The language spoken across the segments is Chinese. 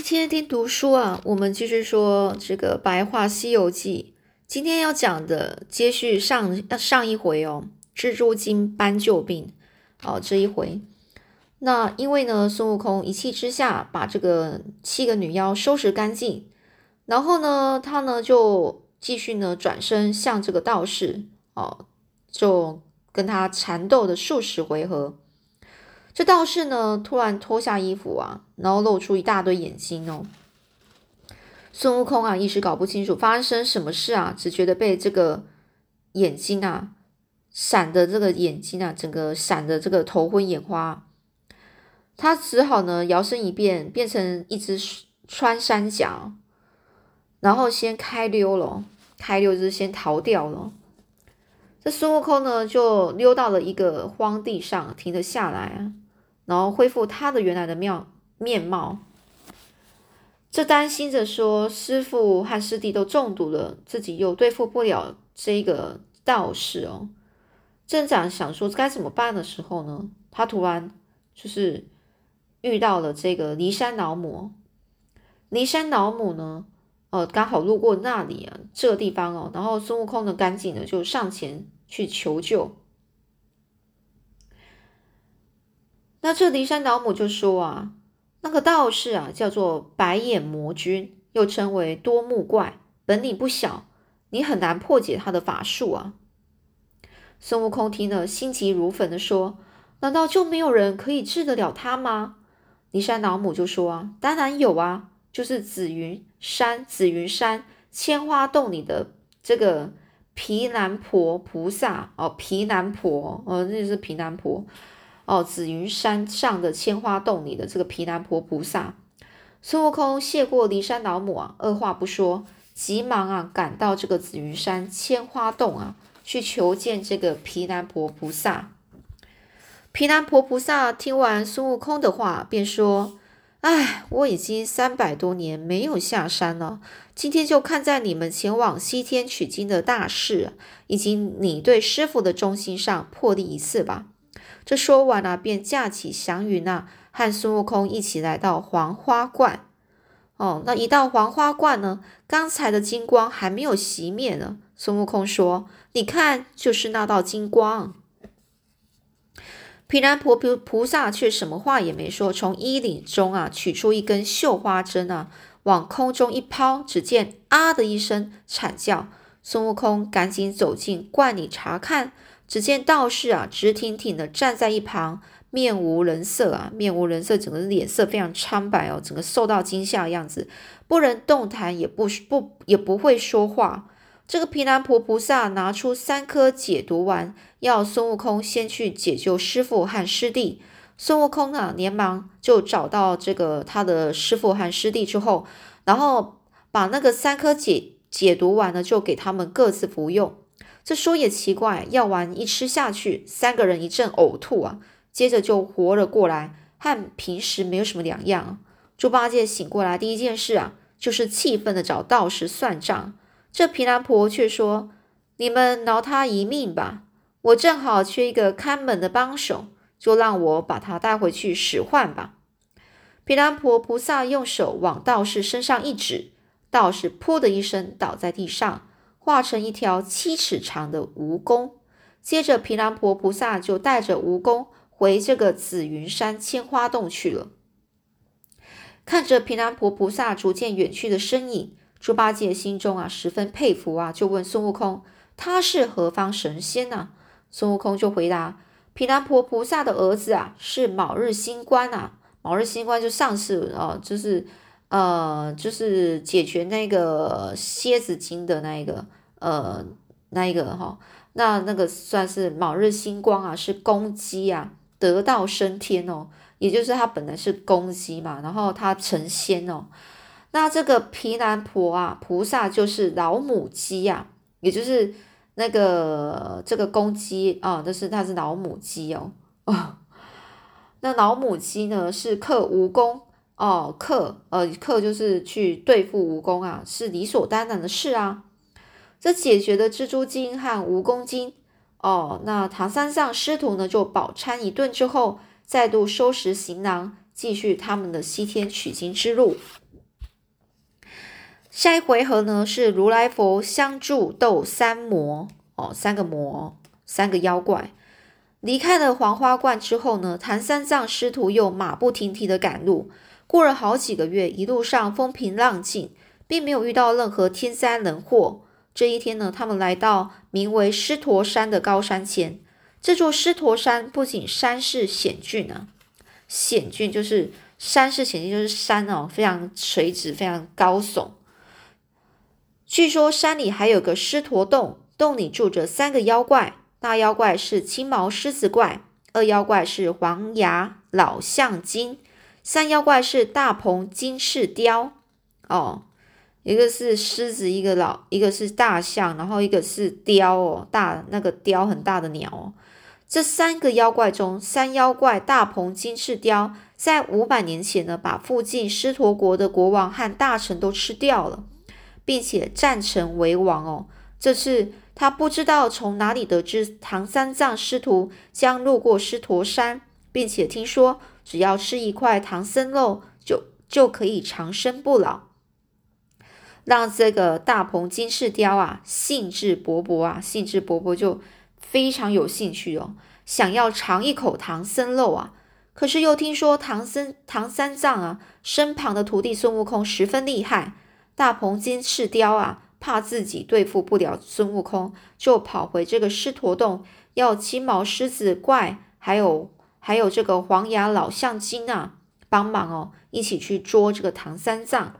今天听读书啊，我们继续说这个《白话西游记》。今天要讲的接续上上一回哦，蜘蛛精搬救兵哦这一回。那因为呢，孙悟空一气之下把这个七个女妖收拾干净，然后呢，他呢就继续呢转身向这个道士哦，就跟他缠斗的数十回合。这道士呢，突然脱下衣服啊，然后露出一大堆眼睛哦。孙悟空啊，一时搞不清楚发生什么事啊，只觉得被这个眼睛啊闪的这个眼睛啊，整个闪的这个头昏眼花。他只好呢摇身一变，变成一只穿山甲，然后先开溜了，开溜就是先逃掉了。这孙悟空呢，就溜到了一个荒地上，停了下来啊。然后恢复他的原来的面面貌，这担心着说师傅和师弟都中毒了，自己又对付不了这个道士哦。镇长想说该怎么办的时候呢，他突然就是遇到了这个骊山老母。骊山老母呢，呃，刚好路过那里啊，这个地方哦。然后孙悟空呢，赶紧的就上前去求救。那这骊山老母就说啊，那个道士啊，叫做白眼魔君，又称为多目怪，本领不小，你很难破解他的法术啊。孙悟空听了，心急如焚的说：“难道就没有人可以治得了他吗？”骊山老母就说：“啊，当然有啊，就是紫云山紫云山千花洞里的这个毗南婆菩萨哦，毗南婆哦，那是毗南婆。”哦，紫云山上的千花洞里的这个毗南婆菩萨，孙悟空谢过骊山老母啊，二话不说，急忙啊赶到这个紫云山千花洞啊，去求见这个毗南婆菩萨。毗南婆菩萨听完孙悟空的话，便说：“哎，我已经三百多年没有下山了，今天就看在你们前往西天取经的大事，以及你对师傅的忠心上，破例一次吧。”这说完了，便架起祥云啊，和孙悟空一起来到黄花观。哦，那一到黄花观呢，刚才的金光还没有熄灭呢。孙悟空说：“你看，就是那道金光。”毗蓝婆菩菩萨却什么话也没说，从衣领中啊取出一根绣花针啊，往空中一抛，只见啊的一声惨叫。孙悟空赶紧走进观里查看。只见道士啊，直挺挺的站在一旁，面无人色啊，面无人色，整个脸色非常苍白哦，整个受到惊吓的样子，不能动弹，也不不也不会说话。这个毗蓝婆菩萨拿出三颗解毒丸，要孙悟空先去解救师傅和师弟。孙悟空呢，连忙就找到这个他的师傅和师弟之后，然后把那个三颗解解毒丸呢，就给他们各自服用。这说也奇怪，药丸一吃下去，三个人一阵呕吐啊，接着就活了过来，和平时没有什么两样。猪八戒醒过来，第一件事啊，就是气愤的找道士算账。这毗蓝婆却说：“你们饶他一命吧，我正好缺一个看门的帮手，就让我把他带回去使唤吧。”毗蓝婆菩萨用手往道士身上一指，道士“噗”的一声倒在地上。化成一条七尺长的蜈蚣，接着毗蓝婆菩萨就带着蜈蚣回这个紫云山千花洞去了。看着毗蓝婆菩萨逐渐远去的身影，猪八戒心中啊十分佩服啊，就问孙悟空：“他是何方神仙呢？”孙悟空就回答：“毗蓝婆菩萨的儿子啊，是卯日星官啊。卯日星官就上次啊，就是呃，就是解决那个蝎子精的那一个。”呃，那一个哈，那那个算是卯日星光啊，是公鸡啊，得道升天哦，也就是他本来是公鸡嘛，然后他成仙哦。那这个毗蓝婆啊，菩萨就是老母鸡呀，也就是那个这个公鸡啊，就是它是老母鸡哦。哦，那老母鸡呢是克蜈蚣哦，克呃克就是去对付蜈蚣啊，是理所当然的事啊。这解决了蜘蛛精和蜈蚣精哦，那唐三藏师徒呢就饱餐一顿之后，再度收拾行囊，继续他们的西天取经之路。下一回合呢是如来佛相助斗三魔哦，三个魔，三个妖怪。离开了黄花观之后呢，唐三藏师徒又马不停蹄的赶路。过了好几个月，一路上风平浪静，并没有遇到任何天灾人祸。这一天呢，他们来到名为狮驼山的高山前。这座狮驼山不仅山势险峻啊，险峻就是山势险峻，就是山哦，非常垂直，非常高耸。据说山里还有个狮驼洞，洞里住着三个妖怪。大妖怪是青毛狮子怪，二妖怪是黄牙老象精，三妖怪是大鹏金翅雕。哦，一个是狮子，一个老，一个是大象，然后一个是雕哦，大那个雕很大的鸟哦。这三个妖怪中，三妖怪大鹏金翅雕在五百年前呢，把附近狮驼国的国王和大臣都吃掉了，并且占城为王哦。这次。他不知道从哪里得知唐三藏师徒将路过狮驼山，并且听说只要吃一块唐僧肉就就可以长生不老，让这个大鹏金翅雕啊兴致勃勃啊兴致勃勃就非常有兴趣哦，想要尝一口唐僧肉啊。可是又听说唐僧唐三藏啊身旁的徒弟孙悟空十分厉害，大鹏金翅雕啊。怕自己对付不了孙悟空，就跑回这个狮驼洞，要青毛狮子怪，还有还有这个黄牙老象精啊帮忙哦，一起去捉这个唐三藏。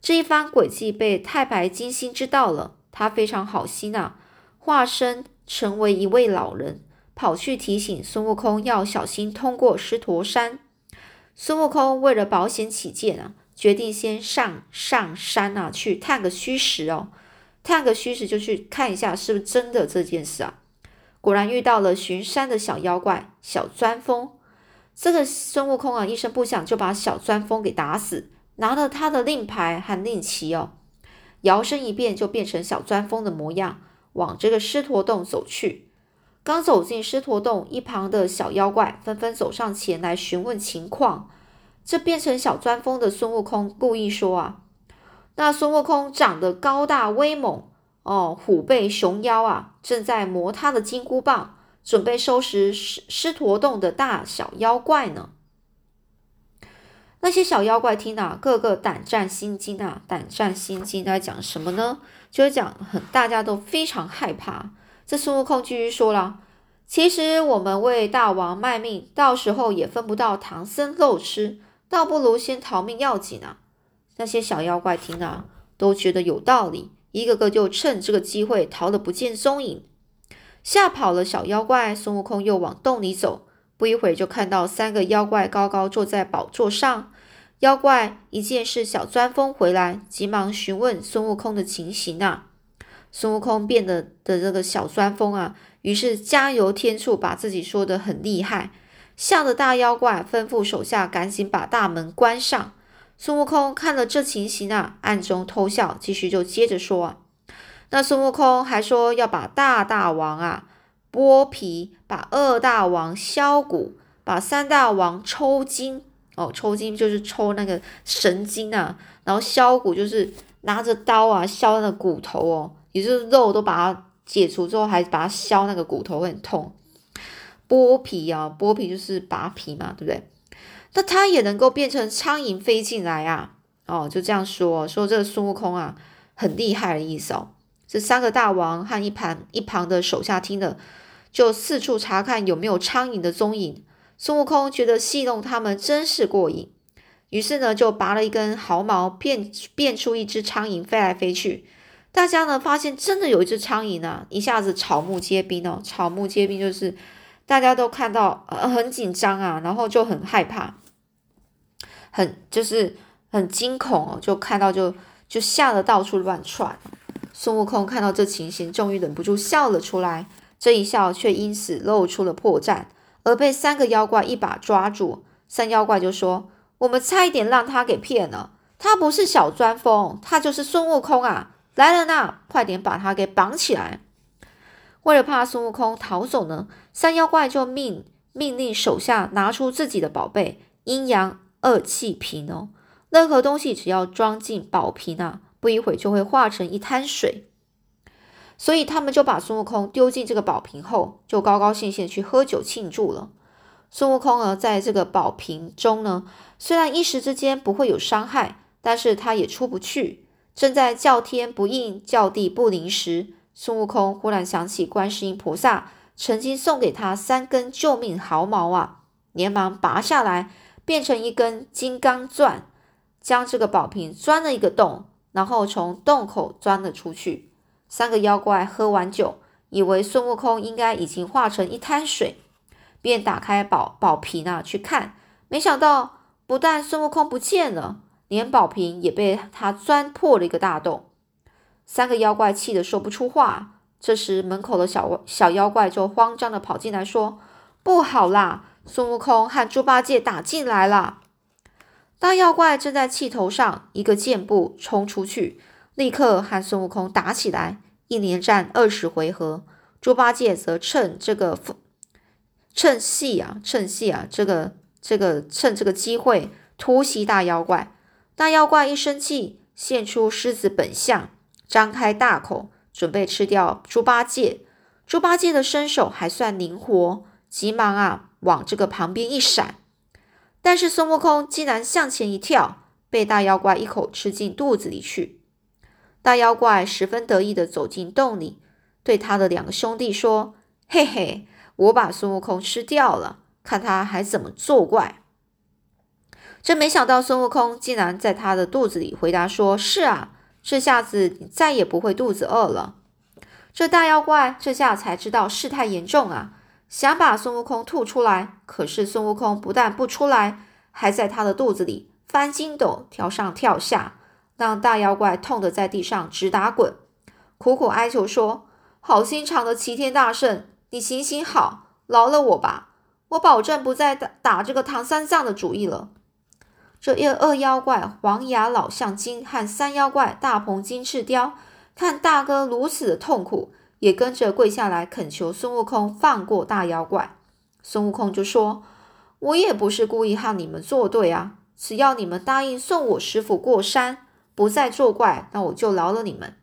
这一番诡计被太白金星知道了，他非常好心啊，化身成为一位老人，跑去提醒孙悟空要小心通过狮驼山。孙悟空为了保险起见啊，决定先上上山啊，去探个虚实哦。探个虚实，就去看一下是不是真的这件事啊？果然遇到了巡山的小妖怪小钻风。这个孙悟空啊，一声不响就把小钻风给打死，拿了他的令牌和令旗哦，摇身一变就变成小钻风的模样，往这个狮驼洞走去。刚走进狮驼洞，一旁的小妖怪纷纷走上前来询问情况。这变成小钻风的孙悟空故意说啊。那孙悟空长得高大威猛哦，虎背熊腰啊，正在磨他的金箍棒，准备收拾狮狮驼洞的大小妖怪呢。那些小妖怪听啊，个个胆战心惊啊，胆战心惊在讲什么呢？就是讲很大家都非常害怕。这孙悟空继续说了：“其实我们为大王卖命，到时候也分不到唐僧肉吃，倒不如先逃命要紧啊。”那些小妖怪听了都觉得有道理，一个个就趁这个机会逃得不见踪影。吓跑了小妖怪，孙悟空又往洞里走。不一会就看到三个妖怪高高坐在宝座上。妖怪一见是小钻风回来，急忙询问孙悟空的情形啊。孙悟空变得的这个小钻风啊，于是加油添醋，把自己说的很厉害，吓得大妖怪吩咐手下赶紧把大门关上。孙悟空看了这情形啊，暗中偷笑，继续就接着说。那孙悟空还说要把大大王啊剥皮，把二大王削骨，把三大王抽筋哦，抽筋就是抽那个神经啊，然后削骨就是拿着刀啊削那个骨头哦，也就是肉都把它解除之后，还把它削那个骨头会很痛。剥皮啊，剥皮就是拔皮嘛，对不对？那他也能够变成苍蝇飞进来啊！哦，就这样说说这个孙悟空啊，很厉害的意思哦。这三个大王和一旁一旁的手下听了，就四处查看有没有苍蝇的踪影。孙悟空觉得戏弄他们真是过瘾，于是呢就拔了一根毫毛，变变出一只苍蝇飞来飞去。大家呢发现真的有一只苍蝇呢，一下子草木皆兵哦，草木皆兵就是大家都看到呃很紧张啊，然后就很害怕。很就是很惊恐哦，就看到就就吓得到处乱窜。孙悟空看到这情形，终于忍不住笑了出来。这一笑却因此露出了破绽，而被三个妖怪一把抓住。三妖怪就说：“我们差一点让他给骗了，他不是小钻风，他就是孙悟空啊！来人呐，快点把他给绑起来！”为了怕孙悟空逃走呢，三妖怪就命命令手下拿出自己的宝贝阴阳。二气瓶哦，任何东西只要装进宝瓶啊，不一会就会化成一滩水。所以他们就把孙悟空丢进这个宝瓶后，就高高兴兴去喝酒庆祝了。孙悟空呢，在这个宝瓶中呢，虽然一时之间不会有伤害，但是他也出不去。正在叫天不应，叫地不灵时，孙悟空忽然想起观世音菩萨曾经送给他三根救命毫毛啊，连忙拔下来，变成一根金刚钻，将这个宝瓶钻了一个洞，然后从洞口钻了出去。三个妖怪喝完酒，以为孙悟空应该已经化成一滩水，便打开宝宝瓶啊去看，没想到不但孙悟空不见了，连宝瓶也被他钻破了一个大洞。三个妖怪气得说不出话。这时门口的小小妖怪就慌张的跑进来，说：“不好啦，孙悟空和猪八戒打进来了！”大妖怪正在气头上，一个箭步冲出去。立刻和孙悟空打起来，一连战二十回合。猪八戒则趁这个趁隙啊，趁隙啊，这个这个趁这个机会突袭大妖怪。大妖怪一生气，现出狮子本相，张开大口准备吃掉猪八戒。猪八戒的身手还算灵活，急忙啊往这个旁边一闪。但是孙悟空竟然向前一跳，被大妖怪一口吃进肚子里去。大妖怪十分得意的走进洞里，对他的两个兄弟说：“嘿嘿，我把孙悟空吃掉了，看他还怎么作怪。”真没想到，孙悟空竟然在他的肚子里回答说：“是啊，这下子你再也不会肚子饿了。”这大妖怪这下才知道事态严重啊，想把孙悟空吐出来，可是孙悟空不但不出来，还在他的肚子里翻筋斗，跳上跳下。让大妖怪痛得在地上直打滚，苦苦哀求说：“好心肠的齐天大圣，你行行好，饶了我吧！我保证不再打打这个唐三藏的主意了。”这二二妖怪黄牙老象精和三妖怪大鹏金翅雕看大哥如此的痛苦，也跟着跪下来恳求孙悟空放过大妖怪。孙悟空就说：“我也不是故意和你们作对啊，只要你们答应送我师傅过山。”不再作怪，那我就饶了你们。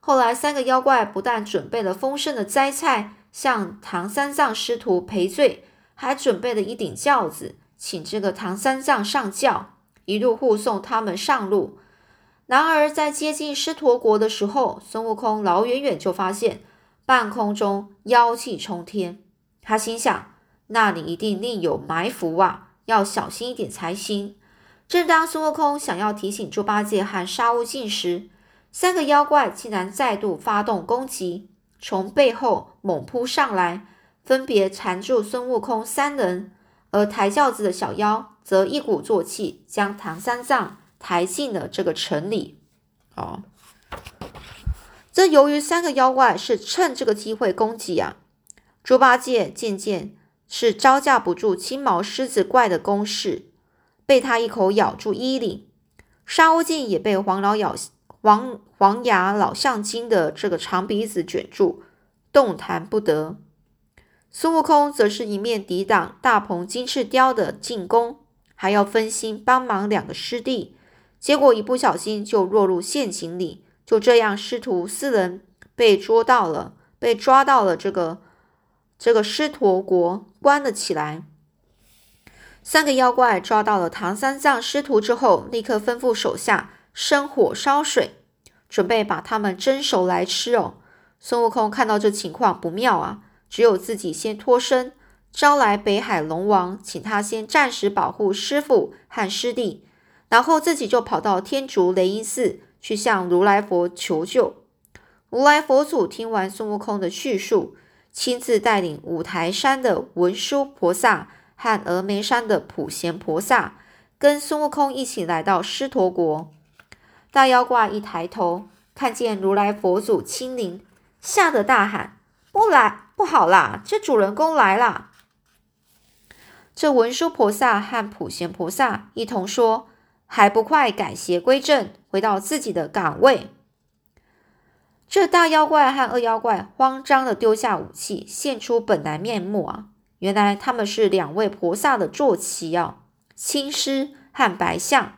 后来，三个妖怪不但准备了丰盛的斋菜，向唐三藏师徒赔罪，还准备了一顶轿子，请这个唐三藏上轿，一路护送他们上路。然而，在接近狮驼国的时候，孙悟空老远远就发现半空中妖气冲天，他心想：那里一定另有埋伏啊，要小心一点才行。正当孙悟空想要提醒猪八戒和沙悟净时，三个妖怪竟然再度发动攻击，从背后猛扑上来，分别缠住孙悟空三人。而抬轿子的小妖则一鼓作气，将唐三藏抬进了这个城里。哦，这由于三个妖怪是趁这个机会攻击啊，猪八戒渐渐是招架不住青毛狮子怪的攻势。被他一口咬住衣领，沙悟净也被黄老咬黄黄牙老象精的这个长鼻子卷住，动弹不得。孙悟空则是一面抵挡大鹏金翅雕的进攻，还要分心帮忙两个师弟，结果一不小心就落入陷阱里。就这样，师徒四人被捉到了，被抓到了这个这个狮驼国，关了起来。三个妖怪抓到了唐三藏师徒之后，立刻吩咐手下生火烧水，准备把他们蒸熟来吃哦。孙悟空看到这情况不妙啊，只有自己先脱身，招来北海龙王，请他先暂时保护师傅和师弟，然后自己就跑到天竺雷音寺去向如来佛求救。如来佛祖听完孙悟空的叙述，亲自带领五台山的文殊菩萨。和峨眉山的普贤菩萨跟孙悟空一起来到狮驼国。大妖怪一抬头，看见如来佛祖亲临，吓得大喊：“不来，不好啦！这主人公来啦！”这文殊菩萨和普贤菩萨一同说：“还不快改邪归正，回到自己的岗位！”这大妖怪和二妖怪慌张的丢下武器，现出本来面目啊！原来他们是两位菩萨的坐骑啊，青狮和白象。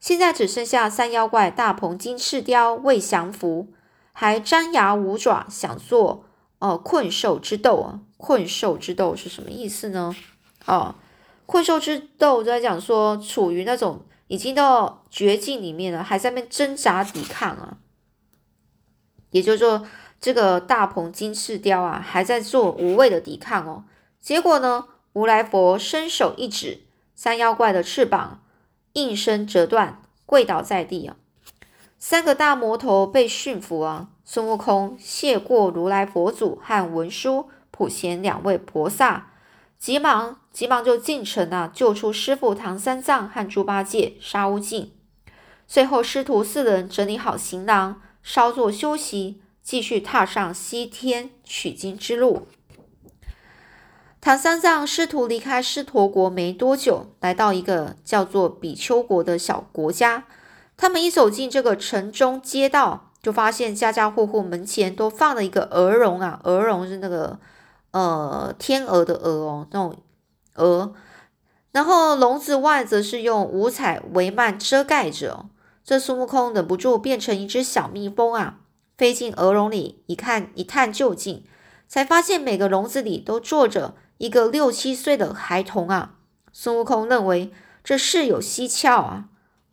现在只剩下三妖怪大鹏金翅雕未降服，还张牙舞爪，想做呃困兽之斗啊！困兽之斗是什么意思呢？哦，困兽之斗在讲说，处于那种已经到绝境里面了，还在那边挣扎抵抗啊。也就是说，这个大鹏金翅雕啊，还在做无谓的抵抗哦。结果呢，如来佛伸手一指，三妖怪的翅膀。应声折断，跪倒在地啊！三个大魔头被驯服啊！孙悟空谢过如来佛祖和文殊、普贤两位菩萨，急忙急忙就进城啊，救出师傅唐三藏和猪八戒、沙悟净。最后师徒四人整理好行囊，稍作休息，继续踏上西天取经之路。唐三藏师徒离开狮驼国没多久，来到一个叫做比丘国的小国家。他们一走进这个城中街道，就发现家家户户门前都放了一个鹅绒啊，鹅绒是那个呃天鹅的鹅哦，那种鹅。然后笼子外则是用五彩帷幔遮盖着。这孙悟空忍不住变成一只小蜜蜂啊，飞进鹅笼里一看一探究竟，才发现每个笼子里都坐着。一个六七岁的孩童啊，孙悟空认为这事有蹊跷啊，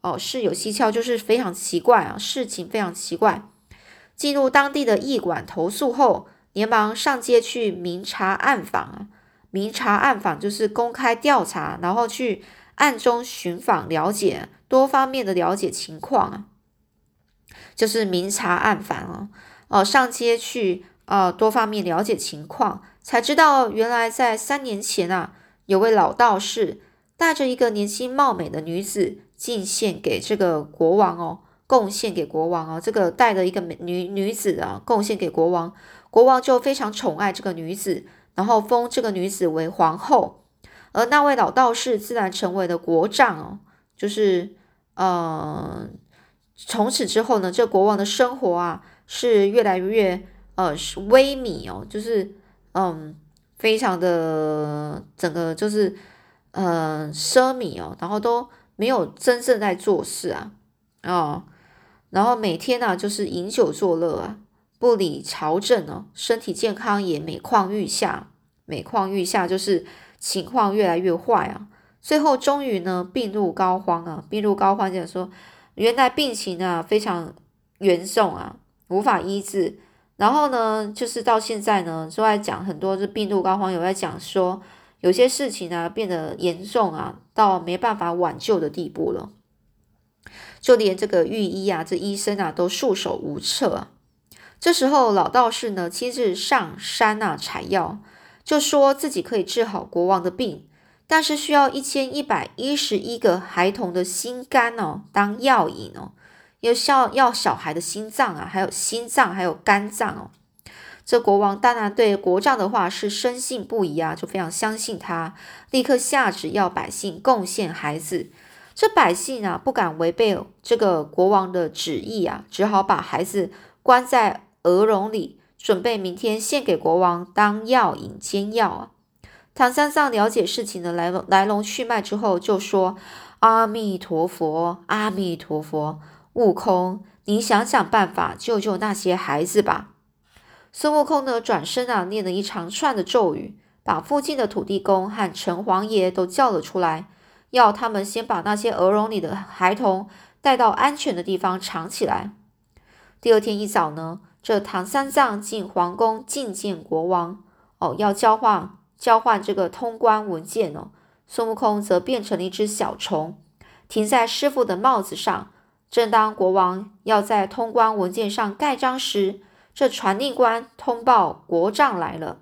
哦，事有蹊跷就是非常奇怪啊，事情非常奇怪。进入当地的驿馆投诉后，连忙上街去明察暗访啊。明察暗访就是公开调查，然后去暗中寻访了解多方面的了解情况啊，就是明察暗访啊，哦，上街去啊，多方面了解情况。才知道，原来在三年前啊，有位老道士带着一个年轻貌美的女子进献给这个国王哦，贡献给国王哦。这个带着一个女女子啊，贡献给国王，国王就非常宠爱这个女子，然后封这个女子为皇后。而那位老道士自然成为了国丈哦，就是呃，从此之后呢，这国王的生活啊是越来越呃是微靡哦，就是。嗯，非常的整个就是呃奢靡哦，然后都没有真正在做事啊，哦，然后每天呢就是饮酒作乐啊，不理朝政哦，身体健康也每况愈下，每况愈下就是情况越来越坏啊，最后终于呢病入膏肓啊，病入膏肓就是说原来病情啊非常严重啊，无法医治。然后呢，就是到现在呢，都在讲很多，这病入膏肓，有在讲说有些事情啊变得严重啊，到没办法挽救的地步了。就连这个御医啊，这医生啊都束手无策啊。这时候老道士呢亲自上山啊采药，就说自己可以治好国王的病，但是需要一千一百一十一个孩童的心肝哦当药引哦。又要要小孩的心脏啊，还有心脏，还有肝脏哦。这国王当然对国丈的话是深信不疑啊，就非常相信他，立刻下旨要百姓贡献孩子。这百姓啊不敢违背这个国王的旨意啊，只好把孩子关在鹅笼里，准备明天献给国王当药引煎药啊。唐三藏了解事情的来来龙去脉之后，就说：“阿弥陀佛，阿弥陀佛。”悟空，你想想办法救救那些孩子吧。孙悟空呢，转身啊，念了一长串的咒语，把附近的土地公和城隍爷都叫了出来，要他们先把那些鹅笼里的孩童带到安全的地方藏起来。第二天一早呢，这唐三藏进皇宫觐见国王，哦，要交换交换这个通关文件哦。孙悟空则变成了一只小虫，停在师傅的帽子上。正当国王要在通关文件上盖章时，这传令官通报国丈来了。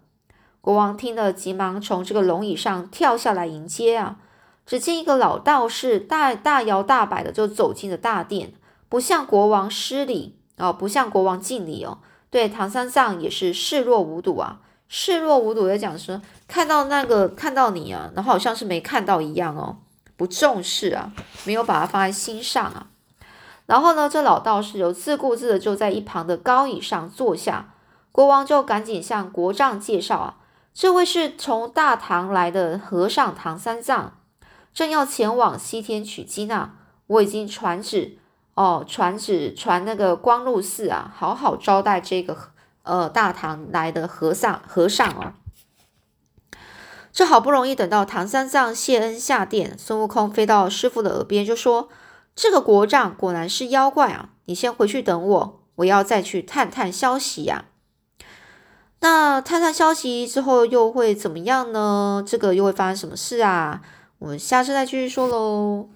国王听了，急忙从这个龙椅上跳下来迎接啊！只见一个老道士大大摇大摆的就走进了大殿，不向国王施礼哦，不向国王敬礼哦。对唐三藏也是视若无睹啊，视若无睹的讲说，看到那个看到你啊，然后好像是没看到一样哦，不重视啊，没有把它放在心上啊。然后呢，这老道士就自顾自的就在一旁的高椅上坐下。国王就赶紧向国丈介绍啊，这位是从大唐来的和尚唐三藏，正要前往西天取经啊。我已经传旨哦，传旨传那个光禄寺啊，好好招待这个呃大唐来的和尚和尚哦。这好不容易等到唐三藏谢恩下殿，孙悟空飞到师傅的耳边就说：“这个国丈果然是妖怪啊！你先回去等我，我要再去探探消息呀。”那探探消息之后又会怎么样呢？这个又会发生什么事啊？我们下次再继续说喽。